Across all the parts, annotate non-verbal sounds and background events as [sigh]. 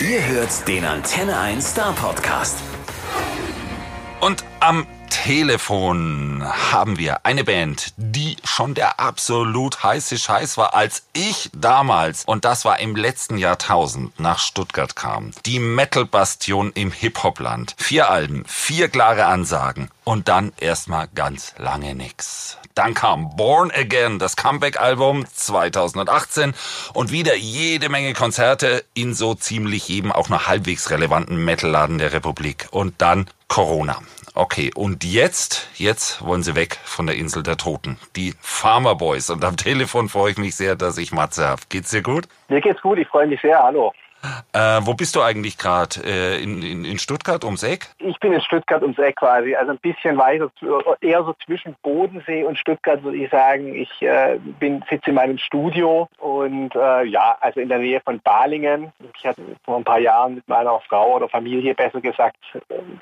Ihr hört den Antenne 1 Star Podcast. Und am Telefon haben wir eine Band, die schon der absolut heiße Scheiß war, als ich damals, und das war im letzten Jahrtausend, nach Stuttgart kam. Die Metal-Bastion im Hip-Hop-Land. Vier Alben, vier klare Ansagen und dann erstmal ganz lange nix. Dann kam Born Again, das Comeback-Album 2018 und wieder jede Menge Konzerte in so ziemlich jedem auch noch halbwegs relevanten Metalladen der Republik. Und dann Corona. Okay, und jetzt, jetzt wollen sie weg von der Insel der Toten. Die Farmer Boys. Und am Telefon freue ich mich sehr, dass ich Matze habe. Geht's dir gut? Mir geht's gut, ich freue mich sehr. Hallo. Äh, wo bist du eigentlich gerade? Äh, in, in, in Stuttgart ums Eck? Ich bin in Stuttgart ums Eck quasi, also ein bisschen weiter, eher so zwischen Bodensee und Stuttgart würde ich sagen. Ich äh, sitze in meinem Studio und äh, ja, also in der Nähe von Balingen. Ich hatte vor ein paar Jahren mit meiner Frau oder Familie besser gesagt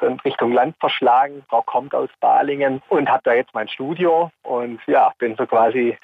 in Richtung Land verschlagen. Frau kommt aus Balingen und habe da jetzt mein Studio und ja, bin so quasi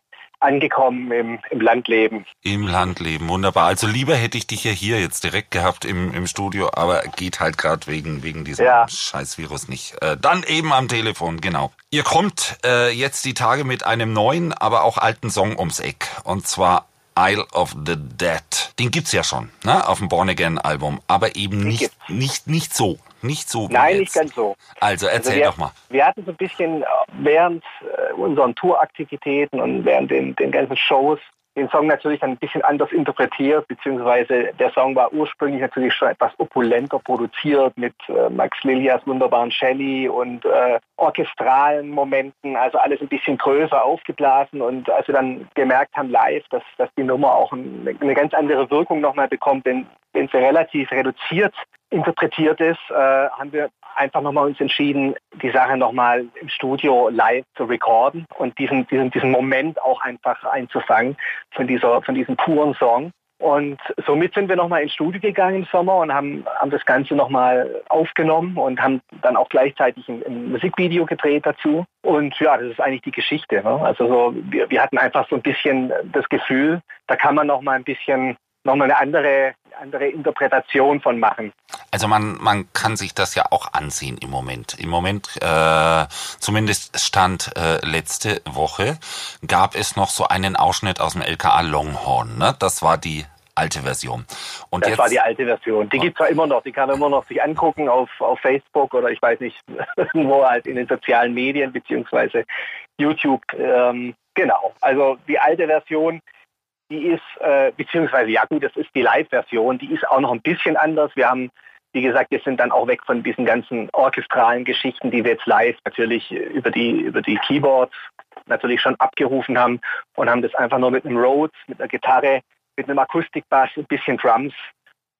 angekommen im, im Landleben. Im Landleben, wunderbar. Also lieber hätte ich dich ja hier jetzt direkt gehabt im, im Studio, aber geht halt gerade wegen, wegen diesem ja. Scheißvirus nicht. Äh, dann eben am Telefon, genau. Ihr kommt äh, jetzt die Tage mit einem neuen, aber auch alten Song ums Eck. Und zwar Isle of the Dead. Den gibt's ja schon, ne, auf dem Born Again Album, aber eben nicht, nicht, nicht so. Nicht so. Nein, nicht ganz so. Also erzähl also wir, doch mal. Wir hatten so ein bisschen äh, während äh, unseren Touraktivitäten und während den, den ganzen Shows den Song natürlich ein bisschen anders interpretiert, beziehungsweise der Song war ursprünglich natürlich schon etwas opulenter produziert mit äh, Max Lilias wunderbaren Shelley und äh, orchestralen Momenten, also alles ein bisschen größer aufgeblasen und als wir dann gemerkt haben live, dass, dass die Nummer auch eine, eine ganz andere Wirkung nochmal bekommt, wenn, wenn sie relativ reduziert interpretiert ist, äh, haben wir einfach nochmal uns entschieden, die Sache nochmal im Studio live zu recorden und diesen, diesen, diesen Moment auch einfach einzufangen von, dieser, von diesem puren Song. Und somit sind wir nochmal ins Studio gegangen im Sommer und haben, haben das Ganze nochmal aufgenommen und haben dann auch gleichzeitig ein, ein, Musikvideo gedreht dazu. Und ja, das ist eigentlich die Geschichte. Ne? Also so, wir, wir hatten einfach so ein bisschen das Gefühl, da kann man nochmal ein bisschen nochmal eine andere, andere Interpretation von machen. Also man, man kann sich das ja auch ansehen im Moment. Im Moment, äh, zumindest stand äh, letzte Woche, gab es noch so einen Ausschnitt aus dem LKA Longhorn. Ne? Das war die alte Version. Und das jetzt, war die alte Version. Die gibt es ja immer noch. Die kann man immer noch sich angucken auf, auf Facebook oder ich weiß nicht, [laughs] irgendwo halt in den sozialen Medien beziehungsweise YouTube. Ähm, genau. Also die alte Version die ist, äh, beziehungsweise ja gut, das ist die Live-Version, die ist auch noch ein bisschen anders. Wir haben, wie gesagt, wir sind dann auch weg von diesen ganzen orchestralen Geschichten, die wir jetzt live natürlich über die, über die Keyboards natürlich schon abgerufen haben und haben das einfach nur mit einem Rhodes, mit einer Gitarre, mit einem Akustikbass, ein bisschen Drums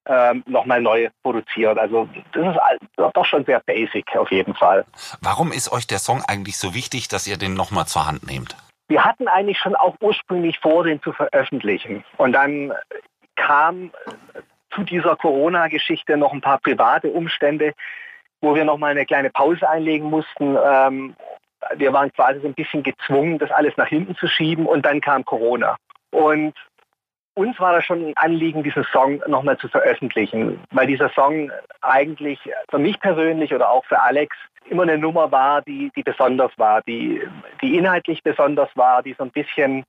ähm, nochmal neu produziert. Also das ist doch schon sehr basic auf jeden Fall. Warum ist euch der Song eigentlich so wichtig, dass ihr den nochmal zur Hand nehmt? Wir hatten eigentlich schon auch ursprünglich vor, den zu veröffentlichen. Und dann kam zu dieser Corona-Geschichte noch ein paar private Umstände, wo wir noch mal eine kleine Pause einlegen mussten. Ähm, wir waren quasi so ein bisschen gezwungen, das alles nach hinten zu schieben und dann kam Corona. Und uns war das schon ein Anliegen, diesen Song nochmal zu veröffentlichen, weil dieser Song eigentlich für mich persönlich oder auch für Alex immer eine Nummer war, die, die besonders war, die, die inhaltlich besonders war, die so ein bisschen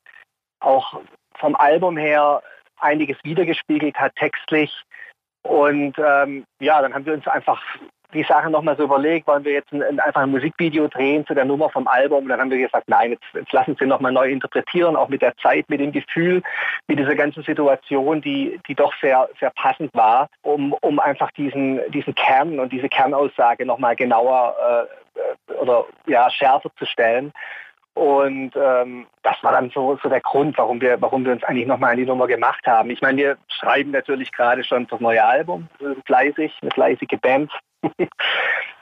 auch vom Album her einiges wiedergespiegelt hat, textlich. Und ähm, ja, dann haben wir uns einfach die Sache nochmal so überlegt, wollen wir jetzt ein, einfach ein Musikvideo drehen zu der Nummer vom Album. Und dann haben wir gesagt, nein, jetzt, jetzt lassen Sie nochmal neu interpretieren, auch mit der Zeit, mit dem Gefühl, mit dieser ganzen Situation, die, die doch sehr, sehr passend war, um, um einfach diesen, diesen Kern und diese Kernaussage nochmal genauer äh, oder ja, schärfer zu stellen. Und ähm, das war dann so, so der Grund, warum wir, warum wir uns eigentlich nochmal an die Nummer gemacht haben. Ich meine, wir schreiben natürlich gerade schon das neue Album, fleißig, eine fleißige Band. [laughs]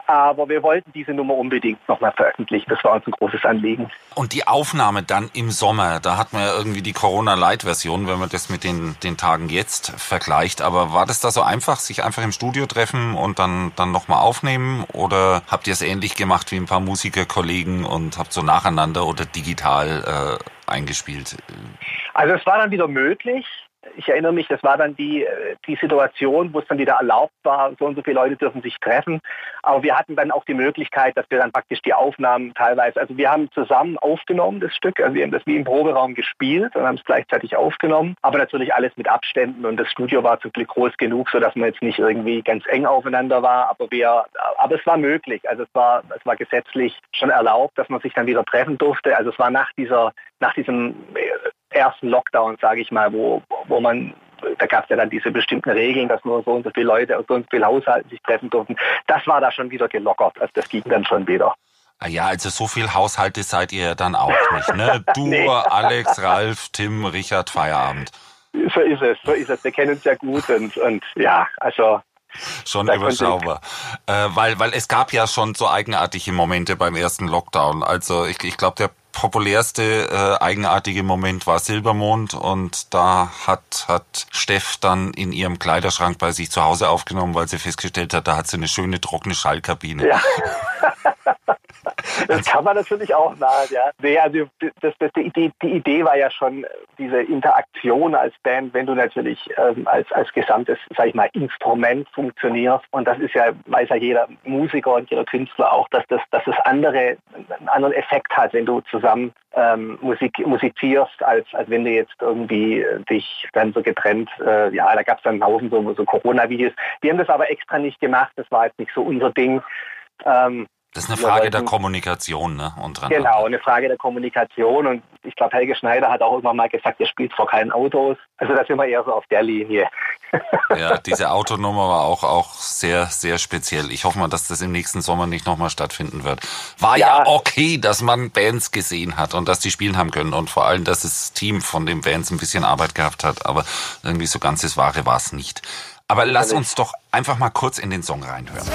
Aber wir wollten diese Nummer unbedingt nochmal veröffentlichen. Das war uns ein großes Anliegen. Und die Aufnahme dann im Sommer, da hat man ja irgendwie die Corona-Light-Version, wenn man das mit den, den Tagen jetzt vergleicht. Aber war das da so einfach, sich einfach im Studio treffen und dann, dann nochmal aufnehmen? Oder habt ihr es ähnlich gemacht wie ein paar Musikerkollegen und habt so nacheinander oder digital äh, eingespielt? Also es war dann wieder möglich ich erinnere mich, das war dann die, die Situation, wo es dann wieder erlaubt war, so und so viele Leute dürfen sich treffen. Aber wir hatten dann auch die Möglichkeit, dass wir dann praktisch die Aufnahmen teilweise, also wir haben zusammen aufgenommen, das Stück, also wir haben das wie im Proberaum gespielt und haben es gleichzeitig aufgenommen, aber natürlich alles mit Abständen und das Studio war zum Glück groß genug, sodass man jetzt nicht irgendwie ganz eng aufeinander war, aber wir, aber es war möglich, also es war, es war gesetzlich schon erlaubt, dass man sich dann wieder treffen durfte. Also es war nach dieser, nach diesem ersten Lockdown, sage ich mal, wo, wo man da gab es ja dann diese bestimmten Regeln, dass nur so und so viele Leute aus so und so vielen Haushalten sich treffen durften. Das war da schon wieder gelockert. Also das ging dann schon wieder. Ah ja, also so viel Haushalte seid ihr dann auch nicht, ne? [laughs] Du, nee. Alex, Ralf, Tim, Richard, Feierabend. So ist es, so ist es. Wir kennen uns ja gut und, und ja, also schon überschaubar. Äh, weil, weil es gab ja schon so eigenartige Momente beim ersten Lockdown. Also ich, ich glaube, der populärste äh, eigenartige Moment war Silbermond und da hat, hat Steff dann in ihrem Kleiderschrank bei sich zu Hause aufgenommen, weil sie festgestellt hat, da hat sie eine schöne trockene Schallkabine. Ja. [laughs] Das [laughs] kann man natürlich auch sagen, ja. Nee, also das, das, die, Idee, die Idee war ja schon diese Interaktion als Band, wenn du natürlich ähm, als, als gesamtes, sag ich mal, Instrument funktionierst. Und das ist ja, weiß ja jeder Musiker und jeder Künstler auch, dass das, dass das andere, einen anderen Effekt hat, wenn du zusammen ähm, Musik, musizierst, als, als wenn du jetzt irgendwie äh, dich dann so getrennt, äh, ja, da gab es dann Haufen so, so Corona-Videos. Wir haben das aber extra nicht gemacht, das war jetzt nicht so unser Ding. Ähm, das ist eine Frage der Kommunikation, ne? Und dran genau, eine Frage der Kommunikation. Und ich glaube, Helge Schneider hat auch irgendwann mal gesagt, er spielt vor keinen Autos. Also da sind wir eher so auf der Linie. [laughs] Ja, diese Autonummer war auch, auch sehr, sehr speziell. Ich hoffe mal, dass das im nächsten Sommer nicht nochmal stattfinden wird. War ja. ja. okay, dass man Bands gesehen hat und dass die spielen haben können und vor allem, dass das Team von den Bands ein bisschen Arbeit gehabt hat. Aber irgendwie so ganz das Wahre war es nicht. Aber lass uns doch einfach mal kurz in den Song reinhören.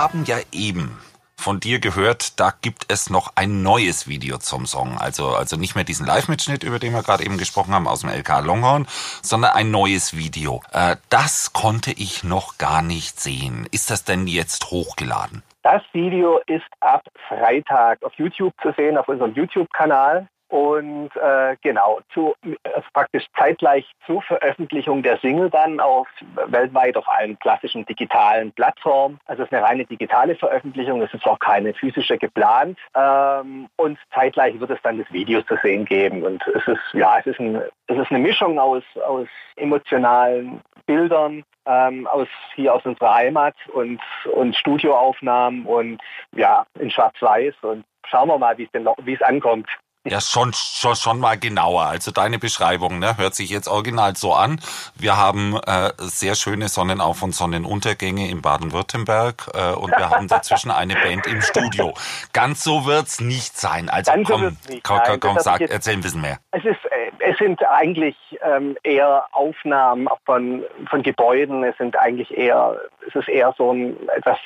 Haben ja eben von dir gehört, da gibt es noch ein neues Video zum Song. Also, also nicht mehr diesen Live-Mitschnitt, über den wir gerade eben gesprochen haben, aus dem LK Longhorn, sondern ein neues Video. Äh, das konnte ich noch gar nicht sehen. Ist das denn jetzt hochgeladen? Das Video ist ab Freitag auf YouTube zu sehen, auf unserem YouTube-Kanal. Und äh, genau, zu, also praktisch zeitgleich zur Veröffentlichung der Single dann auf weltweit auf allen klassischen digitalen Plattformen. Also es ist eine reine digitale Veröffentlichung, es ist auch keine physische geplant. Ähm, und zeitgleich wird es dann das Video zu sehen geben. Und es ist, ja, es ist, ein, es ist eine Mischung aus, aus emotionalen Bildern, ähm, aus hier aus unserer Heimat und, und Studioaufnahmen und ja, in Schwarz-Weiß. Und schauen wir mal, wie es denn wie es ankommt. Ja, schon, schon, schon mal genauer. Also deine Beschreibung ne, hört sich jetzt original so an. Wir haben äh, sehr schöne Sonnenauf- und Sonnenuntergänge in Baden-Württemberg äh, und wir haben dazwischen eine Band im Studio. Ganz so wird's nicht sein. Also Ganz komm, nicht. komm, komm, komm sag, erzähl ein bisschen mehr. Es ist, äh, es sind eigentlich ähm, eher Aufnahmen von, von Gebäuden. Es sind eigentlich eher, es ist eher so ein etwas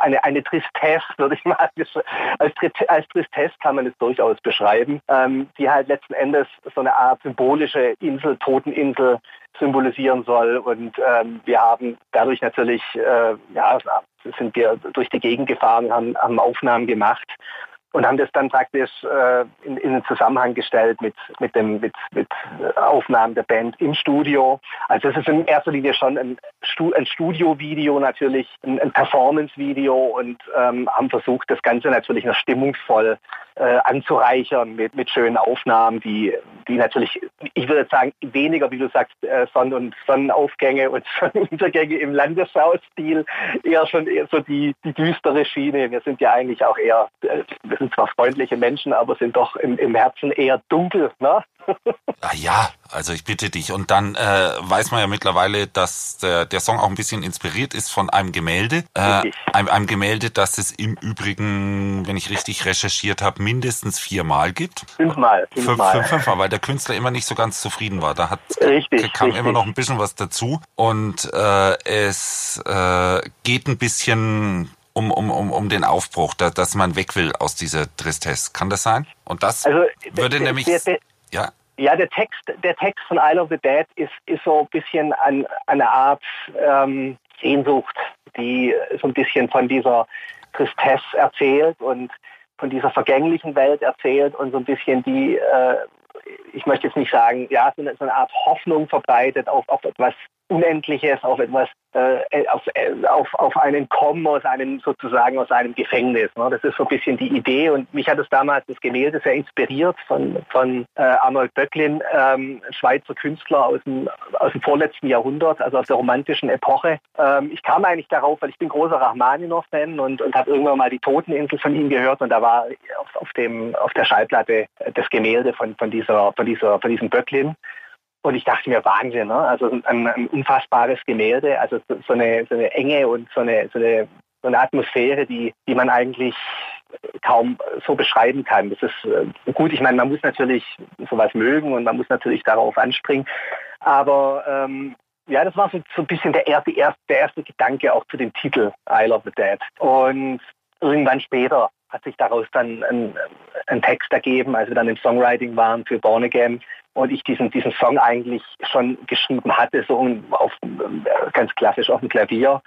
eine, eine Tristesse, würde ich mal [laughs] als, als Tristesse kann man es durchaus beschreiben ähm, die halt letzten Endes so eine Art symbolische Insel, Toteninsel symbolisieren soll. Und ähm, wir haben dadurch natürlich, äh, ja, sind wir durch die Gegend gefahren, haben, haben Aufnahmen gemacht und haben das dann praktisch äh, in, in Zusammenhang gestellt mit, mit, dem, mit, mit Aufnahmen der Band im Studio. Also es ist in erster Linie schon ein, Stu ein Studio-Video natürlich, ein, ein Performance-Video und ähm, haben versucht, das Ganze natürlich noch stimmungsvoll äh, anzureichern mit, mit schönen Aufnahmen, die, die natürlich, ich würde sagen, weniger, wie du sagst, äh, Sonnen- und Sonnenaufgänge und [laughs] Sonnenuntergänge im Landesschau-Stil, eher schon eher so die, die düstere Schiene. Wir sind ja eigentlich auch eher, äh, sind zwar freundliche Menschen, aber sind doch im, im Herzen eher dunkel. Ne? Ah ja, also ich bitte dich. Und dann äh, weiß man ja mittlerweile, dass der, der Song auch ein bisschen inspiriert ist von einem Gemälde. Äh, einem, einem Gemälde, das es im Übrigen, wenn ich richtig recherchiert habe, mindestens viermal gibt. Fünfmal. Fünfmal. Fünf, fünfmal, weil der Künstler immer nicht so ganz zufrieden war. Da hat, richtig, kam richtig. immer noch ein bisschen was dazu. Und äh, es äh, geht ein bisschen um, um, um, um den Aufbruch, da, dass man weg will aus dieser Tristesse. Kann das sein? Und das Also, würde der- nämlich... der- der- ja, Ja, der Text, der Text von Isle of the Dead ist, ist so ein bisschen an, eine Art ähm, Sehnsucht, die so ein bisschen von dieser Tristesse erzählt und von dieser vergänglichen Welt erzählt und so ein bisschen die, äh, ich möchte jetzt nicht sagen, ja, so eine, so eine Art Hoffnung verbreitet auf, auf etwas Unendliches, auf etwas, äh, auf, äh, auf, auf einen Kommen aus einem sozusagen aus einem Gefängnis. Ne? Das ist so ein bisschen die Idee und mich hat es damals das Gemälde sehr inspiriert von, von äh, Arnold Böcklin, ähm, Schweizer Künstler aus dem, aus dem vorletzten Jahrhundert, also aus der romantischen Epoche. Ähm, ich kam eigentlich darauf, weil ich bin großer Rachmaninoff-Fan und, und habe irgendwann mal die Toteninsel von ihm gehört und da war auf, auf, dem, auf der Schallplatte das Gemälde von, von, dieser, von, dieser, von diesem Böcklin. Und ich dachte mir, Wahnsinn, ne? also ein, ein unfassbares Gemälde, also so eine, so eine Enge und so eine, so eine, so eine Atmosphäre, die, die man eigentlich kaum so beschreiben kann. Das ist äh, gut, ich meine, man muss natürlich sowas mögen und man muss natürlich darauf anspringen, aber ähm, ja, das war so, so ein bisschen der erste, der erste Gedanke auch zu dem Titel Isle of the Dead. Und irgendwann später hat sich daraus dann ein, ein Text ergeben, als wir dann im Songwriting waren für Born Again und ich diesen, diesen Song eigentlich schon geschrieben hatte, so auf, ganz klassisch auf dem Klavier.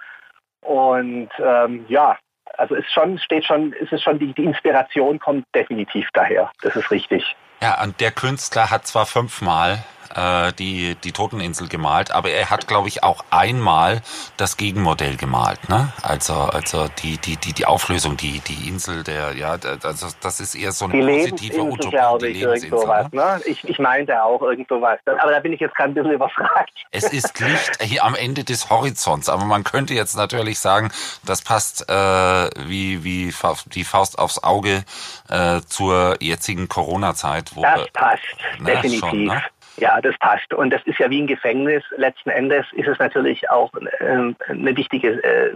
Und ähm, ja, also es schon, steht schon, ist es schon, die, die Inspiration kommt definitiv daher. Das ist richtig. Ja, und der Künstler hat zwar fünfmal äh, die, die Toteninsel gemalt, aber er hat, glaube ich, auch einmal das Gegenmodell gemalt, ne? Also, also die, die, die, die Auflösung, die, die Insel der, ja, also das ist eher so eine Die positive Lebensinsel, Utopie, glaube die ich, irgend Lebensinsel. sowas. Ne? Ne? Ich, ich meinte auch irgend sowas. Aber da bin ich jetzt gerade ein bisschen überfragt. Es ist Licht hier am Ende des Horizonts, aber man könnte jetzt natürlich sagen, das passt äh, wie, wie die Faust aufs Auge äh, zur jetzigen Corona-Zeit. Wo Das passt, Na, definitiv. schon, ne? Ja, das passt. Und das ist ja wie ein Gefängnis. Letzten Endes ist es natürlich auch ähm, eine wichtige äh,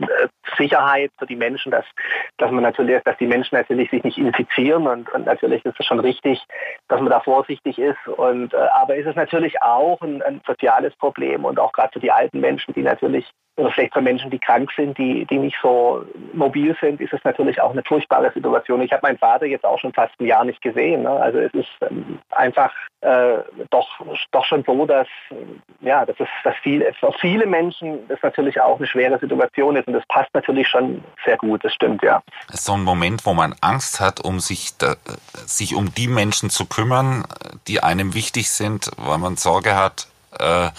Sicherheit für die Menschen, dass, dass man natürlich, dass die Menschen natürlich sich nicht infizieren und, und natürlich ist es schon richtig, dass man da vorsichtig ist. Und äh, aber ist es natürlich auch ein, ein soziales Problem und auch gerade für die alten Menschen, die natürlich oder vielleicht für Menschen, die krank sind, die, die nicht so mobil sind, ist es natürlich auch eine furchtbare Situation. Ich habe meinen Vater jetzt auch schon fast ein Jahr nicht gesehen. Ne? Also es ist ähm, einfach äh, doch, doch schon so, dass, ja, dass, es, dass viel, für viele Menschen das natürlich auch eine schwere Situation ist. Und das passt natürlich schon sehr gut, das stimmt, ja. so ein Moment, wo man Angst hat, um sich, da, sich um die Menschen zu kümmern, die einem wichtig sind, weil man Sorge hat, äh,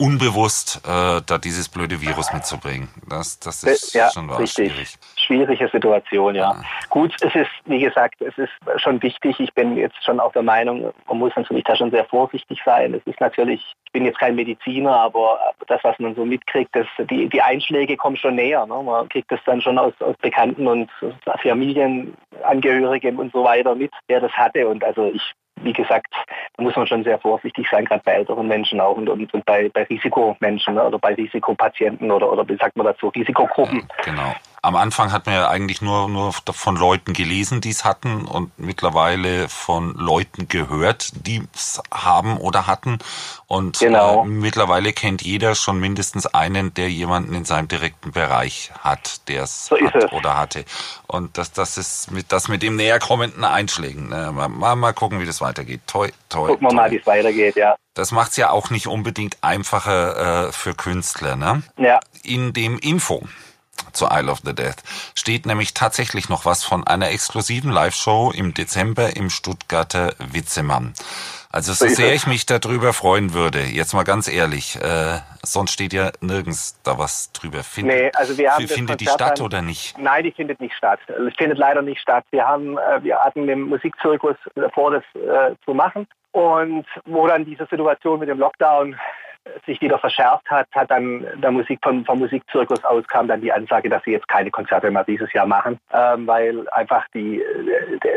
unbewusst äh, da dieses blöde Virus mitzubringen. Das, das ist ja, schon was richtig. schwierig. Schwierige Situation, ja. Ja. Gut, es ist, wie gesagt, es ist schon wichtig. Ich bin jetzt schon auch der Meinung, man muss natürlich da schon sehr vorsichtig sein. Es ist natürlich, ich bin jetzt kein Mediziner, aber das, was man so mitkriegt, das, die, die Einschläge kommen schon näher. Ne? Man kriegt das dann schon aus, aus Bekannten und Familienangehörigen und so weiter mit, wer das hatte. Und also ich wie gesagt, muss man schon sehr vorsichtig sein, gerade bei älteren Menschen auch und, und, und bei, bei Risikomenschen ne, oder bei Risikopatienten oder, oder wie sagt man dazu, Risikogruppen. Genau. Am Anfang hat man ja eigentlich nur, nur von Leuten gelesen, die es hatten und mittlerweile von Leuten gehört, die es haben oder hatten. Und Genau. äh, mittlerweile kennt jeder schon mindestens einen, der jemanden in seinem direkten Bereich hat, der es So hat es. oder hatte. Und das, das ist mit, das mit dem näher kommenden Einschlägen. Ne? Mal, mal, gucken, wie das weitergeht. Toi, toi, Gucken wir toi. mal, wie es weitergeht, ja. Das macht's ja auch nicht unbedingt einfacher äh, für Künstler. Ne? Ja, In dem Info zu Isle of the Death steht nämlich tatsächlich noch was von einer exklusiven Live-Show im Dezember im Stuttgarter Witzemann. Also so sehr ich mich darüber freuen würde, jetzt mal ganz ehrlich, äh, sonst steht ja nirgends da was drüber. Findet, Nee, also wir haben findet die statt dann- oder nicht? Nein, die findet nicht statt. Es findet leider nicht statt. Wir haben, äh, wir hatten den Musikzirkus vor, das äh, zu machen und wo dann diese Situation mit dem Lockdown sich wieder verschärft hat, hat dann der Musik vom, vom Musikzirkus aus kam dann die Ansage, dass sie jetzt keine Konzerte mehr dieses Jahr machen, ähm, weil einfach die,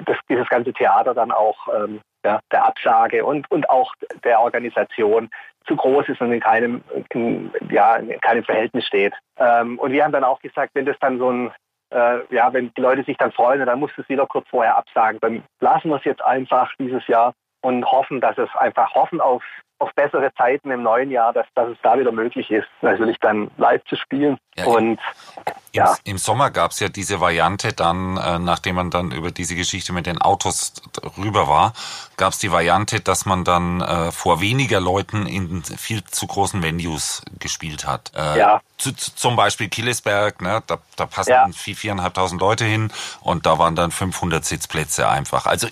das, dieses ganze Theater dann auch ähm, ja, der Absage und, und auch der Organisation zu groß ist und in keinem, in, ja, in keinem Verhältnis steht. Ähm, und wir haben dann auch gesagt, wenn das dann so ein äh, ja, wenn die Leute sich dann freuen, dann muss es wieder kurz vorher absagen. Dann lassen wir es jetzt einfach dieses Jahr und hoffen, dass es einfach hoffen auf auf bessere Zeiten im neuen Jahr, dass, dass es da wieder möglich ist, natürlich dann live zu spielen. Ja, und ja. Im, Sommer gab es ja diese Variante dann, äh, nachdem man dann über diese Geschichte mit den Autos rüber war, gab es die Variante, dass man dann äh, vor weniger Leuten in viel zu großen Venues gespielt hat. Äh, ja. Zu, zum Beispiel Killesberg, ne, da, da passen ja. vier, viereinhalbtausend Leute hin und da waren dann 500 Sitzplätze einfach. Also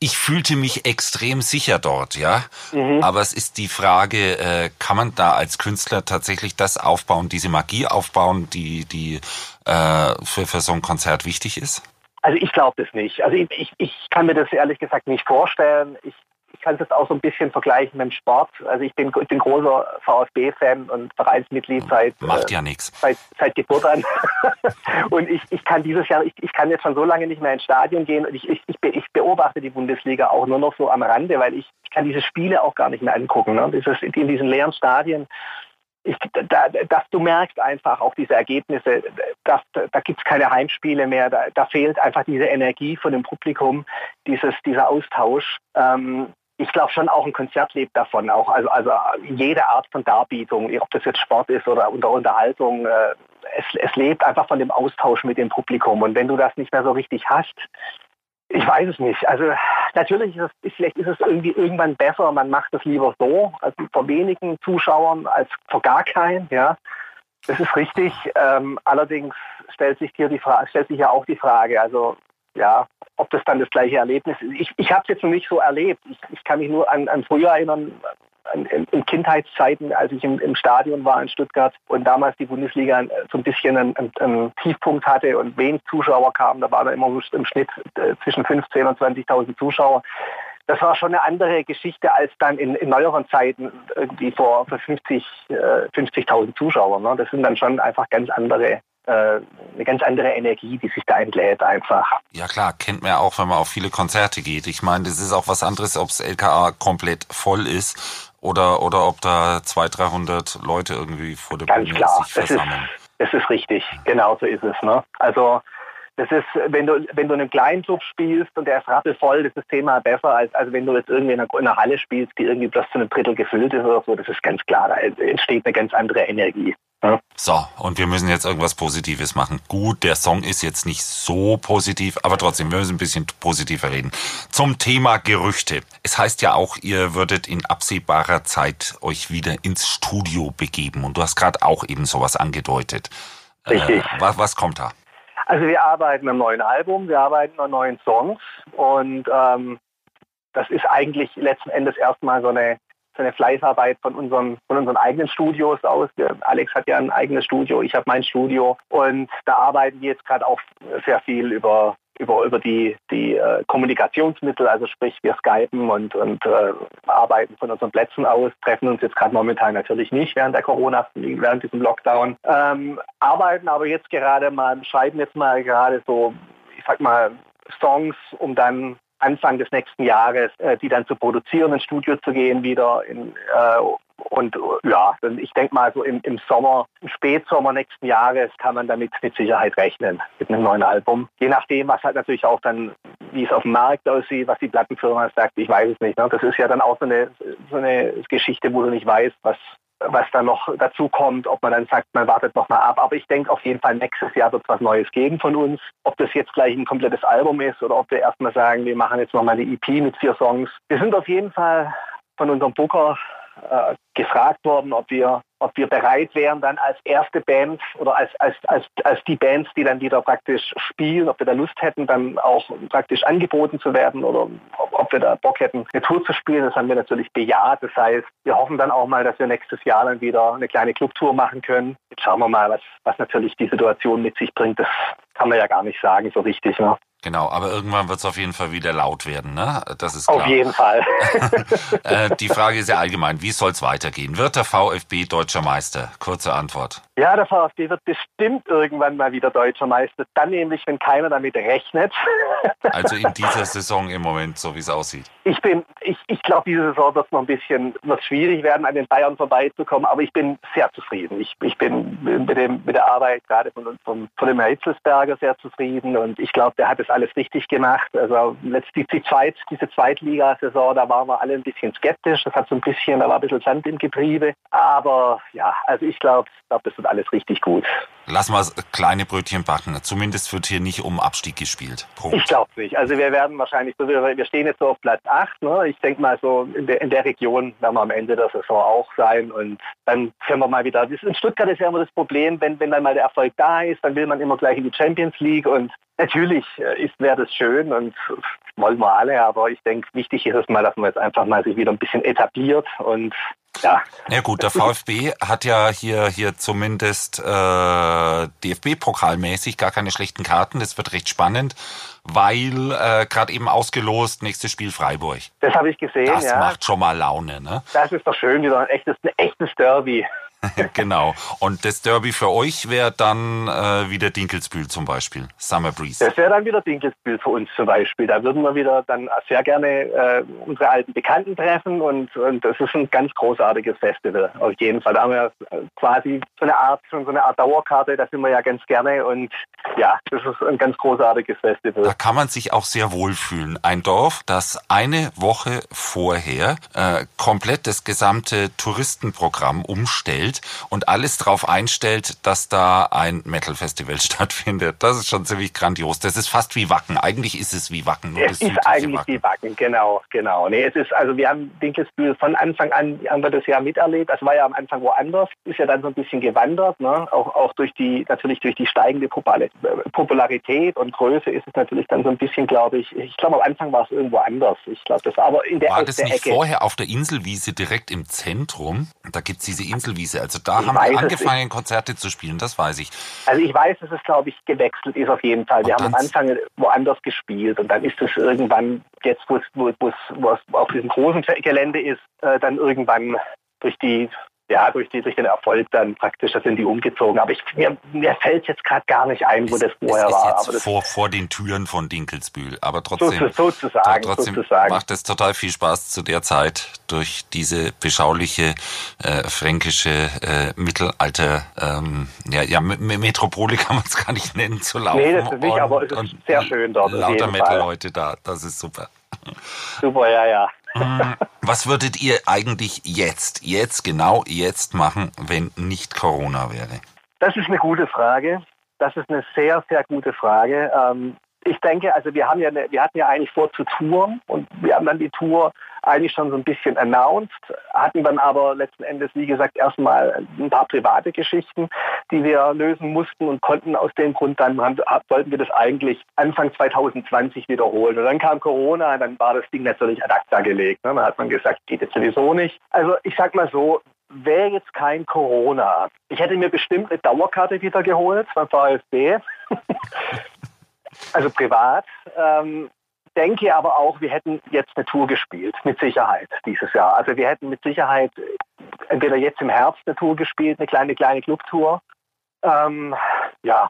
ich fühlte mich extrem sicher dort, ja. Mhm. Aber es ist die Frage, äh, kann man da als Künstler tatsächlich das aufbauen, diese Magie aufbauen, die, die äh, für, für so ein Konzert wichtig ist? Also ich glaube das nicht. Also ich, ich, ich kann mir das ehrlich gesagt nicht vorstellen. Ich ich kann es auch so ein bisschen vergleichen mit dem Sport. Also ich bin, ich bin großer VfB-Fan und Vereinsmitglied seit, Macht ja nichts. seit, seit Geburt an. [laughs] und ich, ich kann dieses Jahr, ich, ich kann jetzt schon so lange nicht mehr ins Stadion gehen und ich, ich, ich beobachte die Bundesliga auch nur noch so am Rande, weil ich, ich kann diese Spiele auch gar nicht mehr angucken. Ne? Dieses, in diesen leeren Stadien ich, da, dass du merkst einfach auch diese Ergebnisse, dass, da gibt es keine Heimspiele mehr, da, da, fehlt einfach diese Energie von dem Publikum, dieses, dieser Austausch. Ähm, ich glaube schon auch ein Konzert lebt davon, auch also, also jede Art von Darbietung, ob das jetzt Sport ist oder unter Unterhaltung, äh, es, es lebt einfach von dem Austausch mit dem Publikum. Und wenn du das nicht mehr so richtig hast, ich weiß es nicht. Also natürlich ist es, vielleicht ist es irgendwie irgendwann besser, man macht es lieber so, also vor wenigen Zuschauern als vor gar keinen, ja. Das ist richtig. Ähm, allerdings stellt sich hier die Frage, stellt sich ja auch die Frage, also ja, ob das dann das gleiche Erlebnis ist. Ich, ich habe es jetzt noch nicht so erlebt. Ich, ich kann mich nur an, an früher erinnern, in, in Kindheitszeiten, als ich im, im, Stadion war in Stuttgart und damals die Bundesliga so ein bisschen einen, einen, einen Tiefpunkt hatte und wenig Zuschauer kamen, da waren da immer im Schnitt äh, zwischen 15.000 und 20.000 Zuschauer. Das war schon eine andere Geschichte als dann in, in neueren Zeiten, irgendwie vor, vor 50, äh, 50.000 Zuschauern. Ne? Das sind dann schon einfach ganz andere äh, eine ganz andere Energie, die sich da entlädt einfach. Ja klar, kennt man ja auch, wenn man auf viele Konzerte geht. Ich meine, das ist auch was anderes, ob das LKA komplett voll ist oder, oder ob da 200, 300 Leute irgendwie vor der Ganz Bühne klar. sich versammeln. Das ist, das ist richtig, genau so ist es. Ne? Also das ist, wenn du, wenn du in einem kleinen Club spielst und der ist rappelvoll, das ist das Thema besser, als, als wenn du jetzt irgendwie in einer, in einer Halle spielst, die irgendwie bloß zu einem Drittel gefüllt ist oder so. Das ist ganz klar, da entsteht eine ganz andere Energie. Ja. So, und wir müssen jetzt irgendwas Positives machen. Gut, der Song ist jetzt nicht so positiv, aber trotzdem, wir müssen ein bisschen positiver reden. Zum Thema Gerüchte. Es heißt ja auch, ihr würdet in absehbarer Zeit euch wieder ins Studio begeben. Und du hast gerade auch eben sowas angedeutet. Richtig. Äh, was, was kommt da? Also wir arbeiten am neuen Album, wir arbeiten an neuen Songs und ähm, das ist eigentlich letzten Endes erstmal so eine, so eine Fleißarbeit von unseren, von unseren eigenen Studios aus. Alex hat ja ein eigenes Studio, ich habe mein Studio und da arbeiten wir jetzt gerade auch sehr viel über über, über die, die äh, Kommunikationsmittel, also sprich wir skypen und, und äh, arbeiten von unseren Plätzen aus, treffen uns jetzt gerade momentan natürlich nicht während der Corona, während diesem Lockdown, ähm, arbeiten aber jetzt gerade mal, schreiben jetzt mal gerade so, ich sag mal, Songs, um dann Anfang des nächsten Jahres, äh, die dann zu produzieren, ins Studio zu gehen wieder in, äh, und ja, ich denke mal so im, im Sommer, im Spätsommer nächsten Jahres kann man damit mit Sicherheit rechnen, mit einem neuen Album. Je nachdem, was halt natürlich auch dann, wie es auf dem Markt aussieht, was die Plattenfirma sagt, ich weiß es nicht. Ne? Das ist ja dann auch so eine, so eine Geschichte, wo du nicht weißt, was, was da noch dazu kommt, ob man dann sagt, man wartet noch mal ab. Aber ich denke auf jeden Fall, nächstes Jahr wird es was Neues geben von uns. Ob das jetzt gleich ein komplettes Album ist oder ob wir erstmal sagen, wir machen jetzt noch mal eine EP mit vier Songs. Wir sind auf jeden Fall von unserem Booker äh, gefragt worden, ob wir, ob wir bereit wären, dann als erste Band oder als, als, als, als die Bands, die dann wieder praktisch spielen, ob wir da Lust hätten, dann auch praktisch angeboten zu werden oder ob, ob wir da Bock hätten, eine Tour zu spielen. Das haben wir natürlich bejaht. Das heißt, wir hoffen dann auch mal, dass wir nächstes Jahr dann wieder eine kleine Clubtour machen können. Jetzt schauen wir mal, was, was natürlich die Situation mit sich bringt. Das kann man ja gar nicht sagen so richtig. Ne? Genau, aber irgendwann wird es auf jeden Fall wieder laut werden, ne? Das ist klar. Auf jeden Fall. [laughs] [laughs] Äh, die Frage ist ja allgemein, wie soll es weitergehen? Wird der VfB deutscher Meister? Kurze Antwort. Ja, der VfB wird bestimmt irgendwann mal wieder deutscher Meister. Dann nämlich, wenn keiner damit rechnet. [laughs] Also in dieser Saison im Moment, so wie es aussieht. Ich bin, ich, ich glaube, diese Saison wird noch ein bisschen wird schwierig werden, an den Bayern vorbeizukommen, aber ich bin sehr zufrieden. Ich, ich bin mit, dem, mit der Arbeit gerade von, von, von dem Herr Hitzelsberger sehr zufrieden und ich glaube, der hat es alles richtig gemacht. Also letztlich die Zweit, diese Zweitligasaison, da waren wir alle ein bisschen skeptisch. Das hat so ein bisschen, da war ein bisschen Sand im Getriebe. Aber ja, also ich glaube, ich glaube, das wird alles richtig gut. Lass mal kleine Brötchen backen. Zumindest wird hier nicht um Abstieg gespielt. Punkt. Ich glaube nicht. Also wir werden wahrscheinlich, wir stehen jetzt so auf Platz 8. Ne? Ich denke mal so, in der, in der Region werden wir am Ende der Saison auch sein. Und dann können wir mal wieder, in Stuttgart ist ja immer das Problem, wenn, wenn dann mal der Erfolg da ist, dann will man immer gleich in die Champions League. Und natürlich äh, wäre das schön und wollen wir alle. Aber ich denke, wichtig ist es mal, dass man jetzt einfach mal sich wieder ein bisschen etabliert und ja. Ja gut, der VfB hat ja hier hier zumindest äh, DFB-Pokalmäßig gar keine schlechten Karten. Das wird recht spannend, weil äh, gerade eben ausgelost nächstes Spiel Freiburg. Das habe ich gesehen. Das ja. macht schon mal Laune, ne? Das ist doch schön, wieder ein echtes, ein echtes Derby. [laughs] genau. Und das Derby für euch wäre dann äh, wieder Dinkelsbühl zum Beispiel, Summer Breeze. Das wäre dann wieder Dinkelsbühl für uns zum Beispiel. Da würden wir wieder dann sehr gerne äh, unsere alten Bekannten treffen und, und das ist ein ganz großartiges Festival. Auf jeden Fall. Da haben wir quasi so eine Art, schon so eine Art Dauerkarte, da sind wir ja ganz gerne und ja, das ist ein ganz großartiges Festival. Da kann man sich auch sehr wohlfühlen. Ein Dorf, das eine Woche vorher äh, komplett das gesamte Touristenprogramm umstellt spielt und alles darauf einstellt, dass da ein Metal-Festival [laughs] stattfindet. Das ist schon ziemlich grandios. Das ist fast wie Wacken. Eigentlich ist es wie Wacken. Nur es ist eigentlich Wacken. wie Wacken, genau, genau. Nee, es ist, also wir haben Dinkelsbühl von Anfang an, haben wir das ja miterlebt. Das war ja am Anfang woanders, ist ja dann so ein bisschen gewandert, ne? auch, auch durch die, natürlich durch die steigende Popularität und Größe ist es natürlich dann so ein bisschen, glaube ich, ich glaube am Anfang war es irgendwo anders. Ich glaube, das aber in der War das der nicht Ecke. vorher auf der Inselwiese direkt im Zentrum? Da gibt es diese Inselwiese also da ich haben wir angefangen, ich, Konzerte zu spielen, das weiß ich. Also ich weiß, dass es, glaube ich, gewechselt ist auf jeden Fall. Wir haben am Anfang woanders gespielt und dann ist es irgendwann, jetzt wo es, wo es auf diesem großen Gelände ist, äh, dann irgendwann durch die ja, durch, die, durch den Erfolg dann praktisch, da sind die umgezogen. Aber ich, mir, mir fällt jetzt gerade gar nicht ein, wo es, das vorher war. Jetzt aber vor, vor den Türen von Dinkelsbühl. Aber trotzdem, so, sozusagen, trotzdem sozusagen. macht es total viel Spaß zu der Zeit durch diese beschauliche äh, fränkische äh, Mittelalter, ähm, ja, ja, Metropole kann man es gar nicht nennen, zu laufen. Nee, das ist nicht, und, aber es ist sehr schön dort. Lauter Metal-Leute da, das ist super. Super, ja, ja. Was würdet ihr eigentlich jetzt, jetzt, genau jetzt machen, wenn nicht Corona wäre? Das ist eine gute Frage. Das ist eine sehr, sehr gute Frage. Ähm, ich denke, also wir haben ja, eine, wir hatten ja eigentlich vor zu touren und wir haben dann die Tour eigentlich schon so ein bisschen announced, hatten dann aber letzten Endes, wie gesagt, erstmal ein paar private Geschichten, die wir lösen mussten und konnten aus dem Grund dann, haben, wollten wir das eigentlich Anfang 2020 wiederholen. Und dann kam Corona, dann war das Ding natürlich ad acta gelegt. Ne? Dann hat man gesagt, geht jetzt sowieso nicht. Also ich sag mal so, wäre jetzt kein Corona. Ich hätte mir bestimmt eine Dauerkarte wieder geholt beim VfB. [laughs] also privat. Ähm, denke aber auch, wir hätten jetzt eine Tour gespielt, mit Sicherheit dieses Jahr. Also wir hätten mit Sicherheit entweder jetzt im Herbst eine Tour gespielt, eine kleine, kleine Clubtour. Ähm, ja,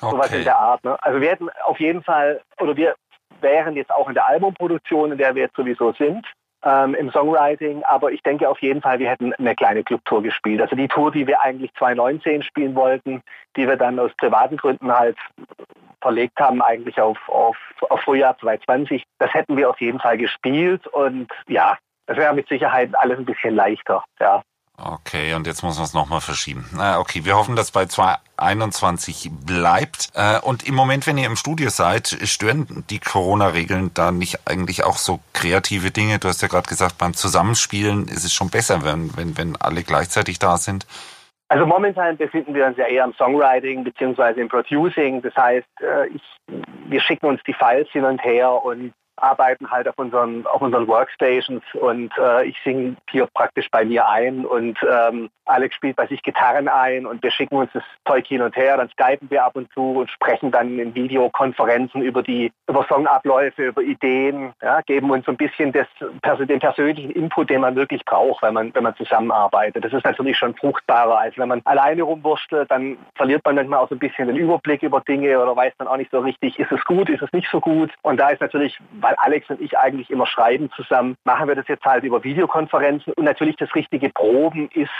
okay. sowas in der Art. Ne? Also wir hätten auf jeden Fall, oder wir wären jetzt auch in der Albumproduktion, in der wir jetzt sowieso sind, ähm, im Songwriting, aber ich denke auf jeden Fall, wir hätten eine kleine Clubtour gespielt. Also die Tour, die wir eigentlich 2019 spielen wollten, die wir dann aus privaten Gründen halt verlegt haben, eigentlich auf, auf, auf Frühjahr 2020, das hätten wir auf jeden Fall gespielt und ja, das wäre mit Sicherheit alles ein bisschen leichter, ja. Okay, und jetzt muss man es nochmal verschieben. Na, okay, wir hoffen, dass bei 2021 bleibt. Äh, und im Moment, wenn ihr im Studio seid, stören die Corona-Regeln da nicht eigentlich auch so kreative Dinge? Du hast ja gerade gesagt, beim Zusammenspielen ist es schon besser, wenn, wenn, wenn alle gleichzeitig da sind. Also momentan befinden wir uns ja eher im Songwriting beziehungsweise im Producing. Das heißt, äh, ich, wir schicken uns die Files hin und her und arbeiten halt auf unseren, auf unseren Workstations und äh, ich singe hier praktisch bei mir ein und ähm, Alex spielt bei sich Gitarren ein und wir schicken uns das Zeug hin und her, dann skypen wir ab und zu und sprechen dann in Videokonferenzen über die über Songabläufe, über Ideen, ja, geben uns ein bisschen das, den persönlichen Input, den man wirklich braucht, wenn man, wenn man zusammenarbeitet. Das ist natürlich schon fruchtbarer, als wenn man alleine rumwurschtelt, dann verliert man manchmal auch so ein bisschen den Überblick über Dinge oder weiß dann auch nicht so richtig, ist es gut, ist es nicht so gut. Und da ist natürlich, weil Alex und ich eigentlich immer schreiben zusammen, machen wir das jetzt halt über Videokonferenzen und natürlich das richtige Proben ist,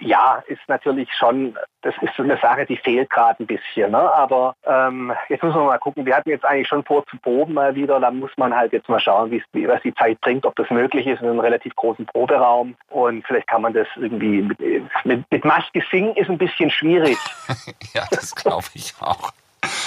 ja, ist natürlich schon, das ist so eine Sache, die fehlt gerade ein bisschen. Ne? Aber ähm, jetzt müssen wir mal gucken, wir hatten jetzt eigentlich schon vor zu proben mal wieder, da muss man halt jetzt mal schauen, wie was die Zeit bringt, ob das möglich ist in einem relativ großen Proberaum und vielleicht kann man das irgendwie mit, mit, mit Maske singen, ist ein bisschen schwierig. [laughs] ja, das glaube ich auch.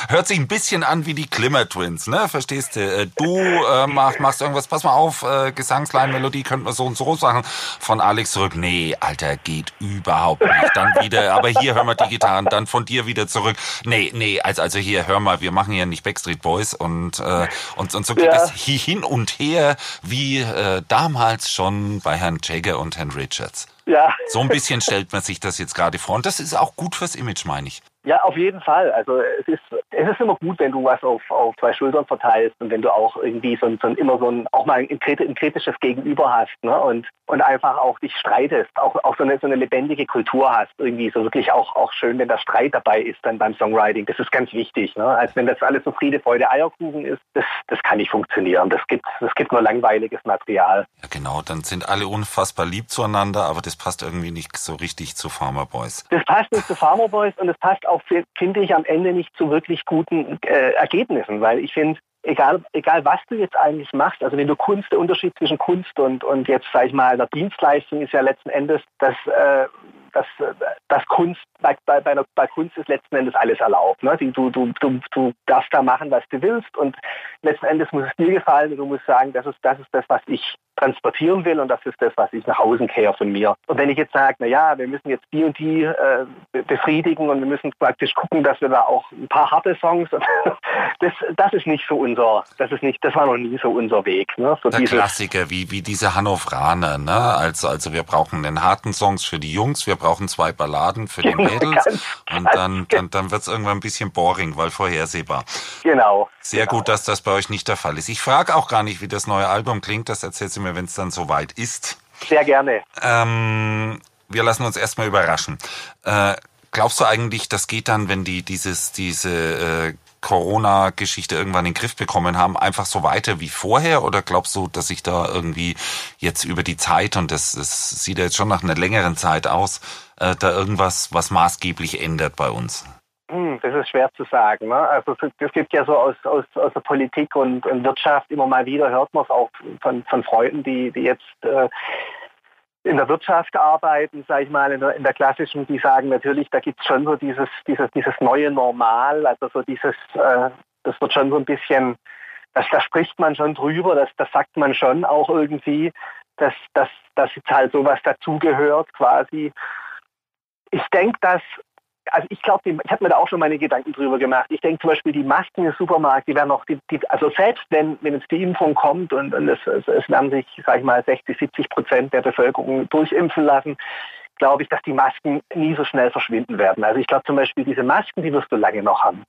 Hört sich ein bisschen an wie die Glimmer Twins, ne? Verstehst du? Äh, du äh, mach, machst irgendwas, pass mal auf, äh, Gesangslein, Melodie könnten wir so und so sagen. Von Alex zurück, nee, Alter, geht überhaupt nicht. Dann wieder, aber hier hören wir die Gitarren, dann von dir wieder zurück. Nee, nee, also, also hier, hör mal, wir machen hier nicht Backstreet Boys und, äh, und, und so geht ja. es hin und her, wie äh, damals schon bei Herrn Jagger und Herrn Richards. Ja. So ein bisschen stellt man sich das jetzt gerade vor. Und das ist auch gut fürs Image, meine ich. Ja, auf jeden Fall. Also es ist, es ist immer gut, wenn du was auf, auf zwei Schultern verteilst und wenn du auch irgendwie so, so immer so ein, auch mal ein, ein kritisches Gegenüber hast ne? und, und einfach auch dich streitest, auch, auch so, eine, so eine lebendige Kultur hast. Irgendwie so wirklich auch, auch schön, wenn der Streit dabei ist dann beim Songwriting. Das ist ganz wichtig. Ne? Als wenn das alles so Friede, Freude, Eierkuchen ist, das, das kann nicht funktionieren. Das gibt, das gibt nur langweiliges Material. Ja genau, dann sind alle unfassbar lieb zueinander, aber das passt irgendwie nicht so richtig zu Farmer Boys. Das passt nicht zu Farmer Boys und es passt auch auch, finde ich, am Ende nicht zu wirklich guten äh, Ergebnissen, weil ich finde, egal, egal was du jetzt eigentlich machst, also wenn du Kunst, der Unterschied zwischen Kunst und, und jetzt, sag ich mal, einer Dienstleistung ist ja letzten Endes, dass, äh, dass, dass Kunst, bei, bei, bei, Kunst ist letzten Endes alles erlaubt. Ne? Du, du, du, du darfst da machen, was du willst und letzten Endes muss es dir gefallen und du musst sagen, das ist, das ist das, was ich transportieren will und das ist das, was ich nach außen kehre von mir. Und wenn ich jetzt sage, na ja, wir müssen jetzt die und die äh, befriedigen und wir müssen praktisch gucken, dass wir da auch ein paar harte Songs, [laughs] das, das ist nicht so unser, das ist nicht, das war noch nie so unser Weg. Ne? So Der Klassiker, wie, wie diese Hannoveraner, ne? Also, also wir brauchen den harten Songs für die Jungs, wir brauchen zwei Balladen für die [laughs] Mädels ganz, und dann, dann, dann wird es irgendwann ein bisschen boring, weil vorhersehbar. Genau. Sehr genau. gut, dass das bei euch nicht der Fall ist. Ich frage auch gar nicht, wie das neue Album klingt, das erzählt du mir, wenn es dann soweit ist. Sehr gerne. Ähm, wir lassen uns erstmal überraschen. Äh, glaubst du eigentlich, das geht dann, wenn die dieses, diese äh, Corona-Geschichte irgendwann in den Griff bekommen haben, einfach so weiter wie vorher? Oder glaubst du, dass sich da irgendwie jetzt über die Zeit, und das, das sieht ja jetzt schon nach einer längeren Zeit aus, äh, da irgendwas, was maßgeblich ändert bei uns? Hm, das ist schwer zu sagen. Ne? Also es gibt ja so aus, aus, aus der Politik und, und Wirtschaft immer mal wieder, hört man es auch von, von Freunden, die, die jetzt äh, in der Wirtschaft arbeiten, sage ich mal, in der, in der klassischen, die sagen natürlich, da gibt es schon so dieses, dieses, dieses neue Normal, also so dieses, äh, das wird schon so ein bisschen, das, da spricht man schon drüber, das, das sagt man schon auch irgendwie, dass, dass, dass jetzt halt sowas dazugehört quasi. Ich denke, dass also ich glaube, ich habe mir da auch schon meine Gedanken drüber gemacht. Ich denke zum Beispiel, die Masken im Supermarkt, die werden noch, die, die, also selbst wenn, wenn jetzt die Impfung kommt und, und es, es, es werden sich, sag ich mal, 60, 70 Prozent der Bevölkerung durchimpfen lassen, glaube ich, dass die Masken nie so schnell verschwinden werden. Also ich glaube zum Beispiel, diese Masken, die wirst du lange noch haben.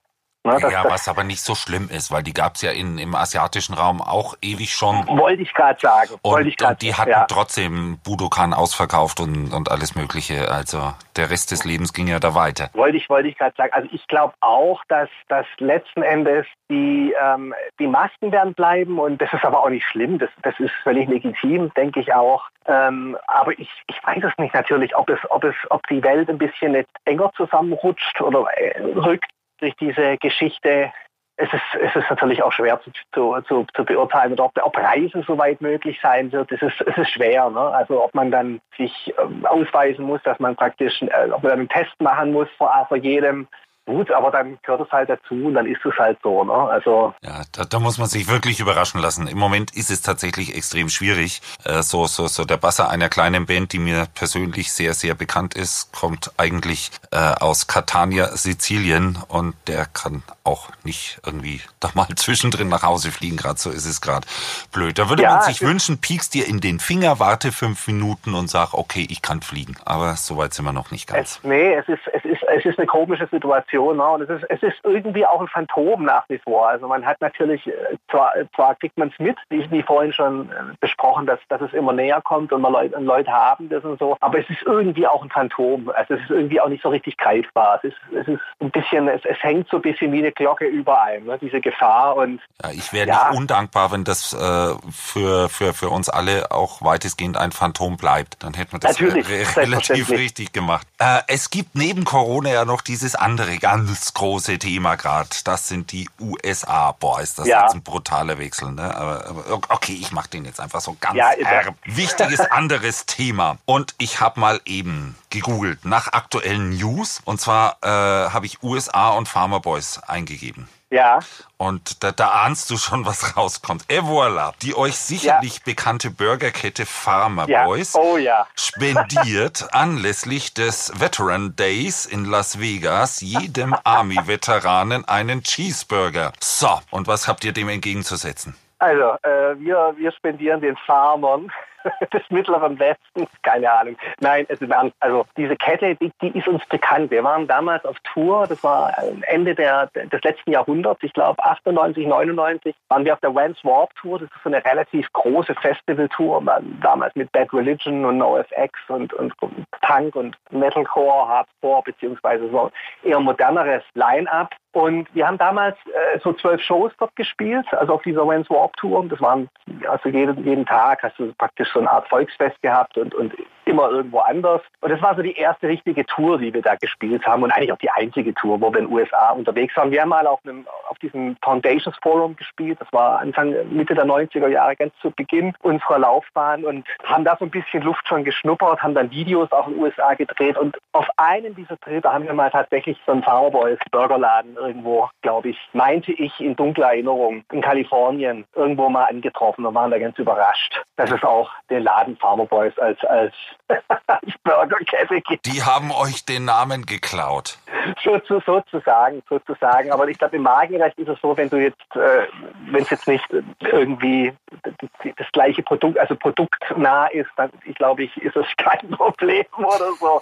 Ne, ja, was aber nicht so schlimm ist, weil die gab es ja in, im asiatischen Raum auch ewig schon. Wollte ich gerade sagen. Und, ich und die hatten ja. trotzdem Budokan ausverkauft und, und alles Mögliche. Also der Rest des Lebens ging ja da weiter. Wollte ich, wollte ich gerade sagen. Also ich glaube auch, dass, dass letzten Endes die, ähm, die Masken werden bleiben und das ist aber auch nicht schlimm. Das, das ist völlig legitim, denke ich auch. Ähm, aber ich, ich weiß es nicht natürlich, ob es, ob es, ob die Welt ein bisschen nicht enger zusammenrutscht oder äh, rückt durch diese Geschichte, es ist, es ist natürlich auch schwer zu, zu, zu, zu beurteilen, ob, ob Reisen soweit möglich sein wird. Es ist, es ist schwer. Ne? Also ob man dann sich ähm, ausweisen muss, dass man praktisch, äh, ob man einen Test machen muss vor, vor jedem Gut, aber dann gehört es halt dazu und dann ist es halt so. Ne? Also ja, da, da muss man sich wirklich überraschen lassen. Im Moment ist es tatsächlich extrem schwierig. Äh, so, so, so der Basser einer kleinen Band, die mir persönlich sehr, sehr bekannt ist, kommt eigentlich äh, aus Catania, Sizilien und der kann auch nicht irgendwie [laughs] da mal zwischendrin nach Hause fliegen. Gerade so ist es gerade blöd. Da würde ja, man sich wünschen, piekst dir in den Finger, warte fünf Minuten und sag, okay, ich kann fliegen. Aber so weit sind wir noch nicht ganz. Es, nee, es ist, es ist, es ist eine komische Situation. Ne? Und es ist, es ist irgendwie auch ein Phantom nach wie vor. Also man hat natürlich, äh, zwar, zwar kriegt man es mit, wie, wie vorhin schon äh, besprochen, dass, dass es immer näher kommt und man Leute, Leute haben das und so. Aber es ist irgendwie auch ein Phantom. Also es ist irgendwie auch nicht so richtig greifbar. Es ist, es ist ein bisschen, es, es hängt so ein bisschen wie eine Glocke über einem, ne? diese Gefahr. Und ja, ich wäre ja. nicht undankbar, wenn das äh, für, für, für uns alle auch weitestgehend ein Phantom bleibt. Dann hätten wir das Natürlich, relativ richtig gemacht. Äh, es gibt neben Corona ja noch dieses andere ganz große Thema gerade. Das sind die USA. Boah, ist das ja. jetzt ein brutaler Wechsel. Ne? Aber, aber okay, ich mache den jetzt einfach so ganz ja, herb. Wichtiges [laughs] anderes Thema. Und ich habe mal eben gegoogelt nach aktuellen News. Und zwar äh, habe ich USA und Farmer Boys eingegeben. Ja. Und da, da ahnst du schon, was rauskommt. Et voilà. Die euch sicherlich ja. bekannte Burgerkette Farmer ja. Boys oh, ja. spendiert [laughs] anlässlich des Veteran Days in Las Vegas jedem Army-Veteranen einen Cheeseburger. So, und was habt ihr dem entgegenzusetzen? Also, äh, wir, wir spendieren den Farmern [laughs] des Mittleren Westens, keine Ahnung. Nein, es ist ernst. Also diese Kette, die, die, ist uns bekannt. Wir waren damals auf Tour, das war Ende der, des letzten Jahrhunderts, ich glaube 98, 99, waren wir auf der Vans Warp Tour. Das ist so eine relativ große Festival-Tour, damals mit Bad Religion und NoFX und, und, und Punk und Metalcore, Hardcore, beziehungsweise so eher moderneres Line-Up. Und wir haben damals äh, so zwölf Shows dort gespielt, also auf dieser Vans Warp Tour. Das waren also jeden, jeden Tag hast du praktisch so eine Art Volksfest gehabt und, und immer irgendwo anders. Und das war so die erste richtige Tour, die wir da gespielt haben und eigentlich auch die einzige Tour, wo wir in den USA unterwegs waren. Wir haben mal auf, einem, auf diesem Foundations Forum gespielt. Das war Anfang, Mitte der 90er Jahre, ganz zu Beginn unserer Laufbahn und haben da so ein bisschen Luft schon geschnuppert, haben dann Videos auch in den USA gedreht und auf einem dieser Tritte haben wir mal tatsächlich so einen Powerboys Burgerladen irgendwo, glaube ich, meinte ich in dunkler Erinnerung, in Kalifornien irgendwo mal angetroffen und waren da ganz überrascht, dass es auch den Laden Farmer Boys als, als Burgerkette [laughs] gibt. Die haben euch den Namen geklaut. So, so, sozusagen, sozusagen. Aber ich glaube, im Magenrecht ist es so, wenn du jetzt, äh, wenn es jetzt nicht irgendwie das gleiche Produkt, also produktnah ist, dann, ich glaube, ich, ist es kein [laughs] Problem oder so.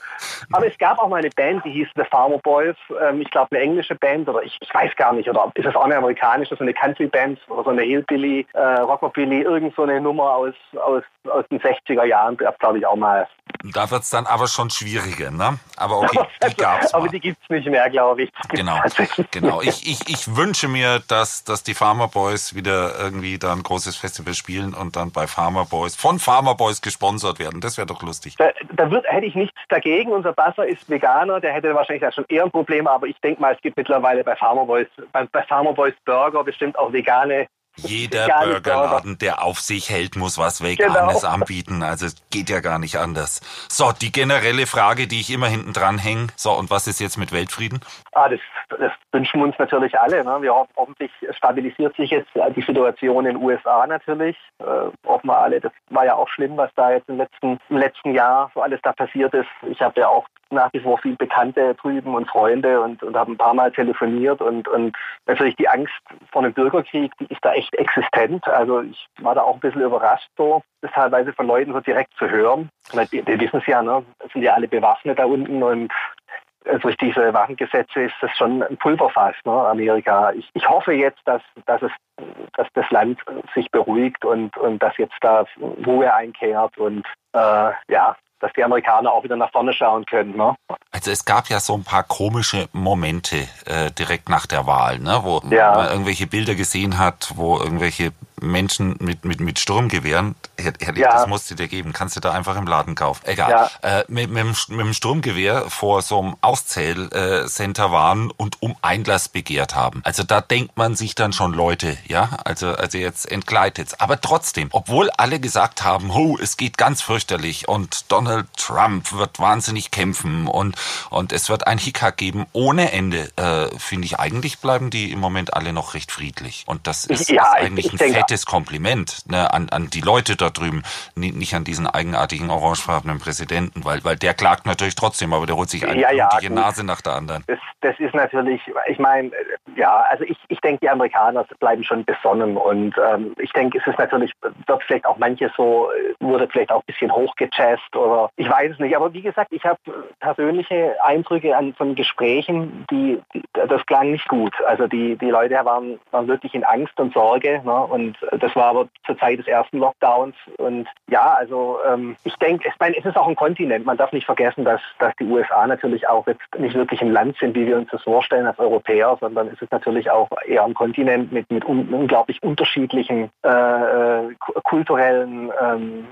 Aber es gab auch mal eine Band, die hieß The Farmer Boys. Ähm, ich glaube, eine englische Band oder ich, ich, weiß gar nicht, oder ist es auch eine amerikanische, so eine Country-Band oder so eine Hillbilly, äh, Rockabilly, irgend so eine Nummer aus, aus, aus den 60er Jahren, gab glaube ich auch mal. Da wird es dann aber schon schwieriger, ne? Aber okay, [laughs] die gab's Aber die gibt es nicht mehr, glaube ich. Genau, [laughs] genau. Ich, ich, ich wünsche mir, dass, dass die Farmer Boys wieder irgendwie da ein großes Festival spielen und dann bei Farmer Boys, von Farmer Boys gesponsert werden. Das wäre doch lustig. Da, da wird, hätte ich nichts dagegen. Unser Basser ist Veganer, der hätte wahrscheinlich schon eher ein Problem, aber ich denke mal, es gibt mittlerweile bei Farmer Boys, bei, bei Farmer Boys Burger bestimmt auch vegane jeder Burgerladen, der auf sich hält, muss was Veganes genau. anbieten. Also es geht ja gar nicht anders. So, die generelle Frage, die ich immer hinten dran hänge. So, und was ist jetzt mit Weltfrieden? Ah, das, das wünschen wir uns natürlich alle. Ne? Wir hoffen, hoffentlich stabilisiert sich jetzt die Situation in den USA natürlich. Äh, hoffen wir alle. Das war ja auch schlimm, was da jetzt im letzten, im letzten Jahr so alles da passiert ist. Ich habe ja auch nach wie vor viele Bekannte drüben und Freunde und, und habe ein paar Mal telefoniert und, und natürlich die Angst vor einem Bürgerkrieg, die ist da echt existent. Also ich war da auch ein bisschen überrascht so, das teilweise von Leuten so direkt zu hören. Weil wir, wir wissen es ja, ne? sind ja alle bewaffnet da unten und durch diese Waffengesetze ist das schon ein Pulverfass, ne, Amerika. Ich, ich hoffe jetzt, dass, dass, es, dass das Land sich beruhigt und, und dass jetzt da Ruhe einkehrt und äh, ja, dass die Amerikaner auch wieder nach vorne schauen können. Ne? Also es gab ja so ein paar komische Momente äh, direkt nach der Wahl, ne? wo ja. man irgendwelche Bilder gesehen hat, wo irgendwelche Menschen mit, mit, mit Sturmgewehren, herrlich, Ja. das musst du dir geben, kannst du da einfach im Laden kaufen. Egal. Ja. Äh, mit, mit, dem, mit dem Sturmgewehr vor so einem Auszählcenter waren und um Einlass begehrt haben. Also da denkt man sich dann schon Leute, ja, also, also jetzt entgleitet's. Aber trotzdem, obwohl alle gesagt haben, oh, es geht ganz fürchterlich und Donald Trump wird wahnsinnig kämpfen und, und es wird ein Hickhack geben ohne Ende, äh, finde ich, eigentlich bleiben die im Moment alle noch recht friedlich. Und das ist, Ja, ist ich- eigentlich ich ein denke- fettes Kompliment ne, an, an die Leute da drüben, Ni- nicht an diesen eigenartigen orangefarbenen Präsidenten, weil, weil der klagt natürlich trotzdem, aber der holt sich eine Ja, ja. Nase nach der anderen. Das, das ist natürlich, ich meine, ja, also ich, ich denke, die Amerikaner bleiben schon besonnen und ähm, ich denke, es ist natürlich, wird vielleicht auch manches so, wurde vielleicht auch ein bisschen hochgechast oder ich weiß es nicht. Aber wie gesagt, ich habe persönliche Eindrücke an, von Gesprächen, die, die, das klang nicht gut. Also die, die Leute waren, waren wirklich in Angst und Sorge ne? und das war aber zur Zeit des ersten Lockdowns und ja, also ähm, ich denke, ich meine, es ist auch ein Kontinent. Man darf nicht vergessen, dass, dass die USA natürlich auch jetzt nicht wirklich ein Land sind, wie wir uns das vorstellen als Europäer, sondern es ist natürlich auch eher ein Kontinent mit, mit un unglaublich unterschiedlichen äh, äh, ku- kulturellen, ähm,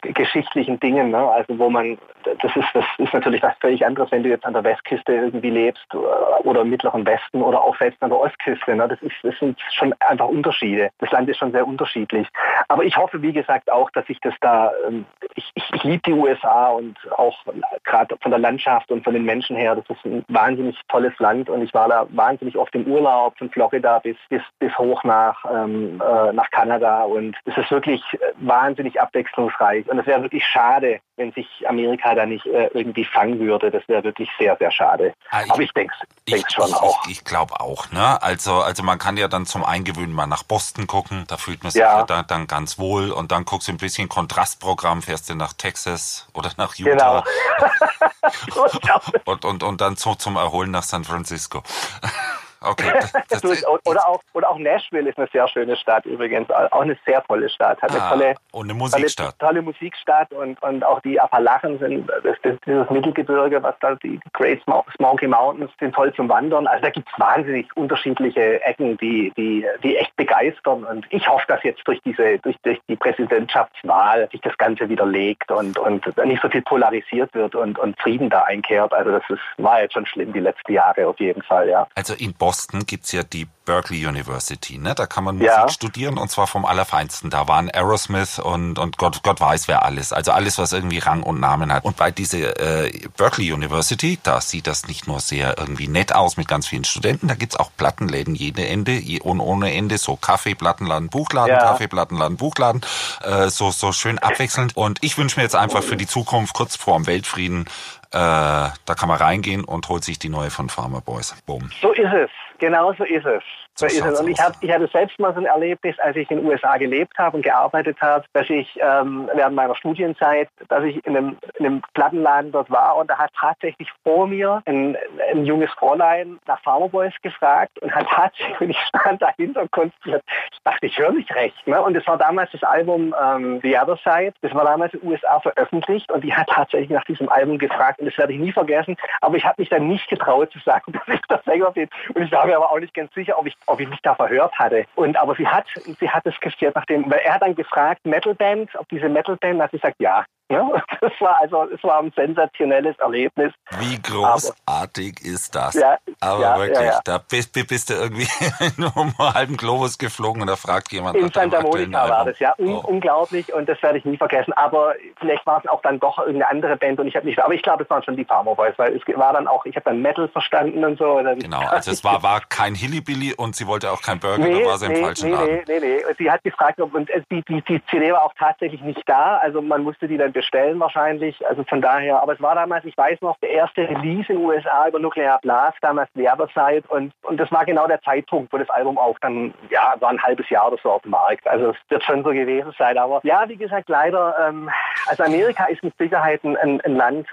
geschichtlichen Dingen. Ne? Also wo man, das ist, das ist natürlich was völlig anderes, wenn du jetzt an der Westküste irgendwie lebst äh, oder im Mittleren Westen oder auch selbst an der Ostküste. Ne? Das, ist, das sind schon einfach Unterschiede. Das Land ist schon sehr unterschiedlich. Aber ich hoffe, wie gesagt, auch, dass ich das da, ähm, ich, ich, ich liebe die USA und auch gerade von der Landschaft und von den Menschen her, das ist ein wahnsinnig tolles Land und ich war da wahnsinnig oft im Urlaub, von Florida bis, bis, bis hoch nach, ähm, äh, nach Kanada und es ist wirklich wahnsinnig abwechslungsreich und es wäre wirklich schade, wenn sich Amerika da nicht äh, irgendwie fangen würde. Das wäre wirklich sehr, sehr schade. Ah, ich- Aber ich denke es schon ich, auch. Ich, ich glaube auch, ne? Also, also man kann ja dann zum Eingewöhnen mal nach Boston gucken, da fühlt man sich Ja. ja, da, dann ganz wohl und dann guckst du ein bisschen Kontrastprogramm, fährst du nach Texas oder nach Genau. [laughs] [laughs] Utah Ja. und, und, und dann so zum Erholen nach San Francisco. Okay, das, [laughs] das, oder, auch, oder auch Nashville ist eine sehr schöne Stadt übrigens. Auch eine sehr tolle Stadt. Hat eine Ah, tolle, und eine tolle, Musikstadt. tolle Musikstadt und, und auch die Appalachen sind, das, das, dieses Mittelgebirge, was da die Great Smo- Smoky Mountains sind toll zum Wandern. Also da gibt es wahnsinnig unterschiedliche Ecken, die, die, die echt begeistern. Und ich hoffe, dass jetzt durch diese, durch, durch die Präsidentschaftswahl sich das Ganze wieder legt und, und nicht so viel polarisiert wird und, und Frieden da einkehrt. Also das ist, war jetzt schon schlimm die letzten Jahre auf jeden Fall, ja. Also in Boston gibt's ja die Berkeley University, ne? Da kann man Musik Ja. studieren und zwar vom Allerfeinsten. Da waren Aerosmith und, und Gott, Gott weiß wer alles. Also alles, was irgendwie Rang und Namen hat. Und bei dieser äh, Berkeley University, da sieht das nicht nur sehr irgendwie nett aus mit ganz vielen Studenten, da gibt's auch Plattenläden jede Ende und ohne Ende, so Kaffee, Plattenladen, Buchladen, Ja. Kaffee, Plattenladen, Buchladen, äh, so, so schön abwechselnd. Und ich wünsche mir jetzt einfach für die Zukunft, kurz vor dem Weltfrieden, äh, da kann man reingehen und holt sich die neue von Farmer Boys. Boom. So ist es. Genau so ist es. So ist es. Und ich, hab, ich hatte selbst mal so ein Erlebnis, als ich in den USA gelebt habe und gearbeitet habe, dass ich ähm, während meiner Studienzeit, dass ich in einem, in einem Plattenladen dort war und da hat tatsächlich vor mir ein, ein junges Fräulein nach Farmer Boys gefragt und hat tatsächlich, und ich stand dahinter und konzentriert, ich dachte, ich höre nicht recht. Ne? Und es war damals das Album ähm, The Other Side, das war damals in den USA veröffentlicht und die hat tatsächlich nach diesem Album gefragt und das werde ich nie vergessen, aber ich habe mich dann nicht getraut zu sagen, [laughs] dass ich der Sänger bin und ich war mir aber auch nicht ganz sicher, ob ich, ob ich mich da verhört hatte. Und aber sie hat, sie hat es gestiert nachdem, weil er hat dann gefragt, Metalband, ob diese Metalband, hat sie gesagt, ja. Ja, [laughs] das war also, es war ein sensationelles Erlebnis. Wie großartig ist das? Ja, Aber ja, wirklich, ja, da bist, bist du irgendwie nur um einen halben Globus geflogen und da fragt jemand In Santa Monica war das, ja. Oh. Unglaublich und das werde ich nie vergessen. Aber vielleicht war es auch dann doch irgendeine andere Band und ich habe nicht, aber ich glaube, es waren schon die Farmer Boys, weil es war dann auch, ich habe dann Metal verstanden und so. Dann Genau, [laughs] also es war, war kein Hillybilly und sie wollte auch kein Burger, da war sie im falschen nee, Laden. nee, nee, nee. Sie hat gefragt, ob und äh, die, die, die CD war auch tatsächlich nicht da. Also man musste die dann bestellen wahrscheinlich. Also von daher, aber es war damals, ich weiß noch, der erste Release in den USA über Nuclear Blast, damals Werbesite und, und das war genau der Zeitpunkt, wo das Album auch dann, ja, war ein halbes Jahr oder so auf dem Markt. Also es wird schon so gewesen sein. Aber ja, wie gesagt, leider, ähm, also Amerika ist mit Sicherheit ein, ein, Land,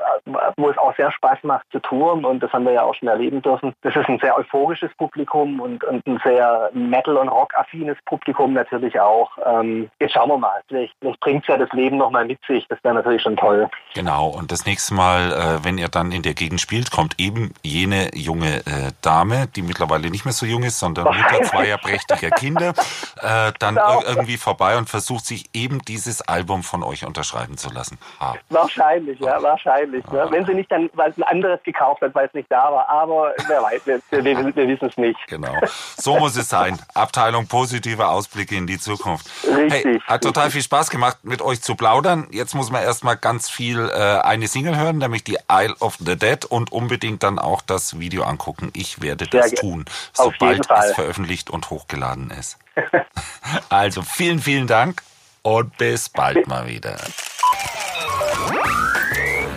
wo es auch sehr Spaß macht zu touren und das haben wir ja auch schon erleben dürfen. Das ist ein sehr euphorisches Publikum und, und ein sehr Metal- und Rock-affines Publikum natürlich auch. Ähm, jetzt schauen wir mal, vielleicht, vielleicht bringt ja das Leben nochmal mit sich. Das wäre natürlich schon toll. Genau, und das nächste Mal, äh, wenn ihr dann in der Gegend spielt, kommt eben jene junge äh, Dame, die mittlerweile nicht mehr so jung ist, sondern Mutter zweier prächtiger Kinder, äh, dann Genau. irgendwie vorbei und versucht sich eben dieses Album von euch unterschreiben zu lassen. Ha. Wahrscheinlich, ja, wahrscheinlich. Ne? Wenn sie nicht dann, weil es ein anderes gekauft hat, weil es nicht da war. Aber wer weiß, wir, wir, wir, wissen es nicht. Genau. So muss es sein. Abteilung positive Ausblicke in die Zukunft. Hey, Richtig, hat total viel Spaß gemacht, mit euch zu plaudern. Jetzt muss man erstmal ganz viel äh, eine Single hören, nämlich die Isle of the Dead und unbedingt dann auch das Video angucken. Ich werde Sehr das tun, sobald es veröffentlicht und hochgeladen ist. [laughs] also vielen, vielen Dank und bis bald mal wieder.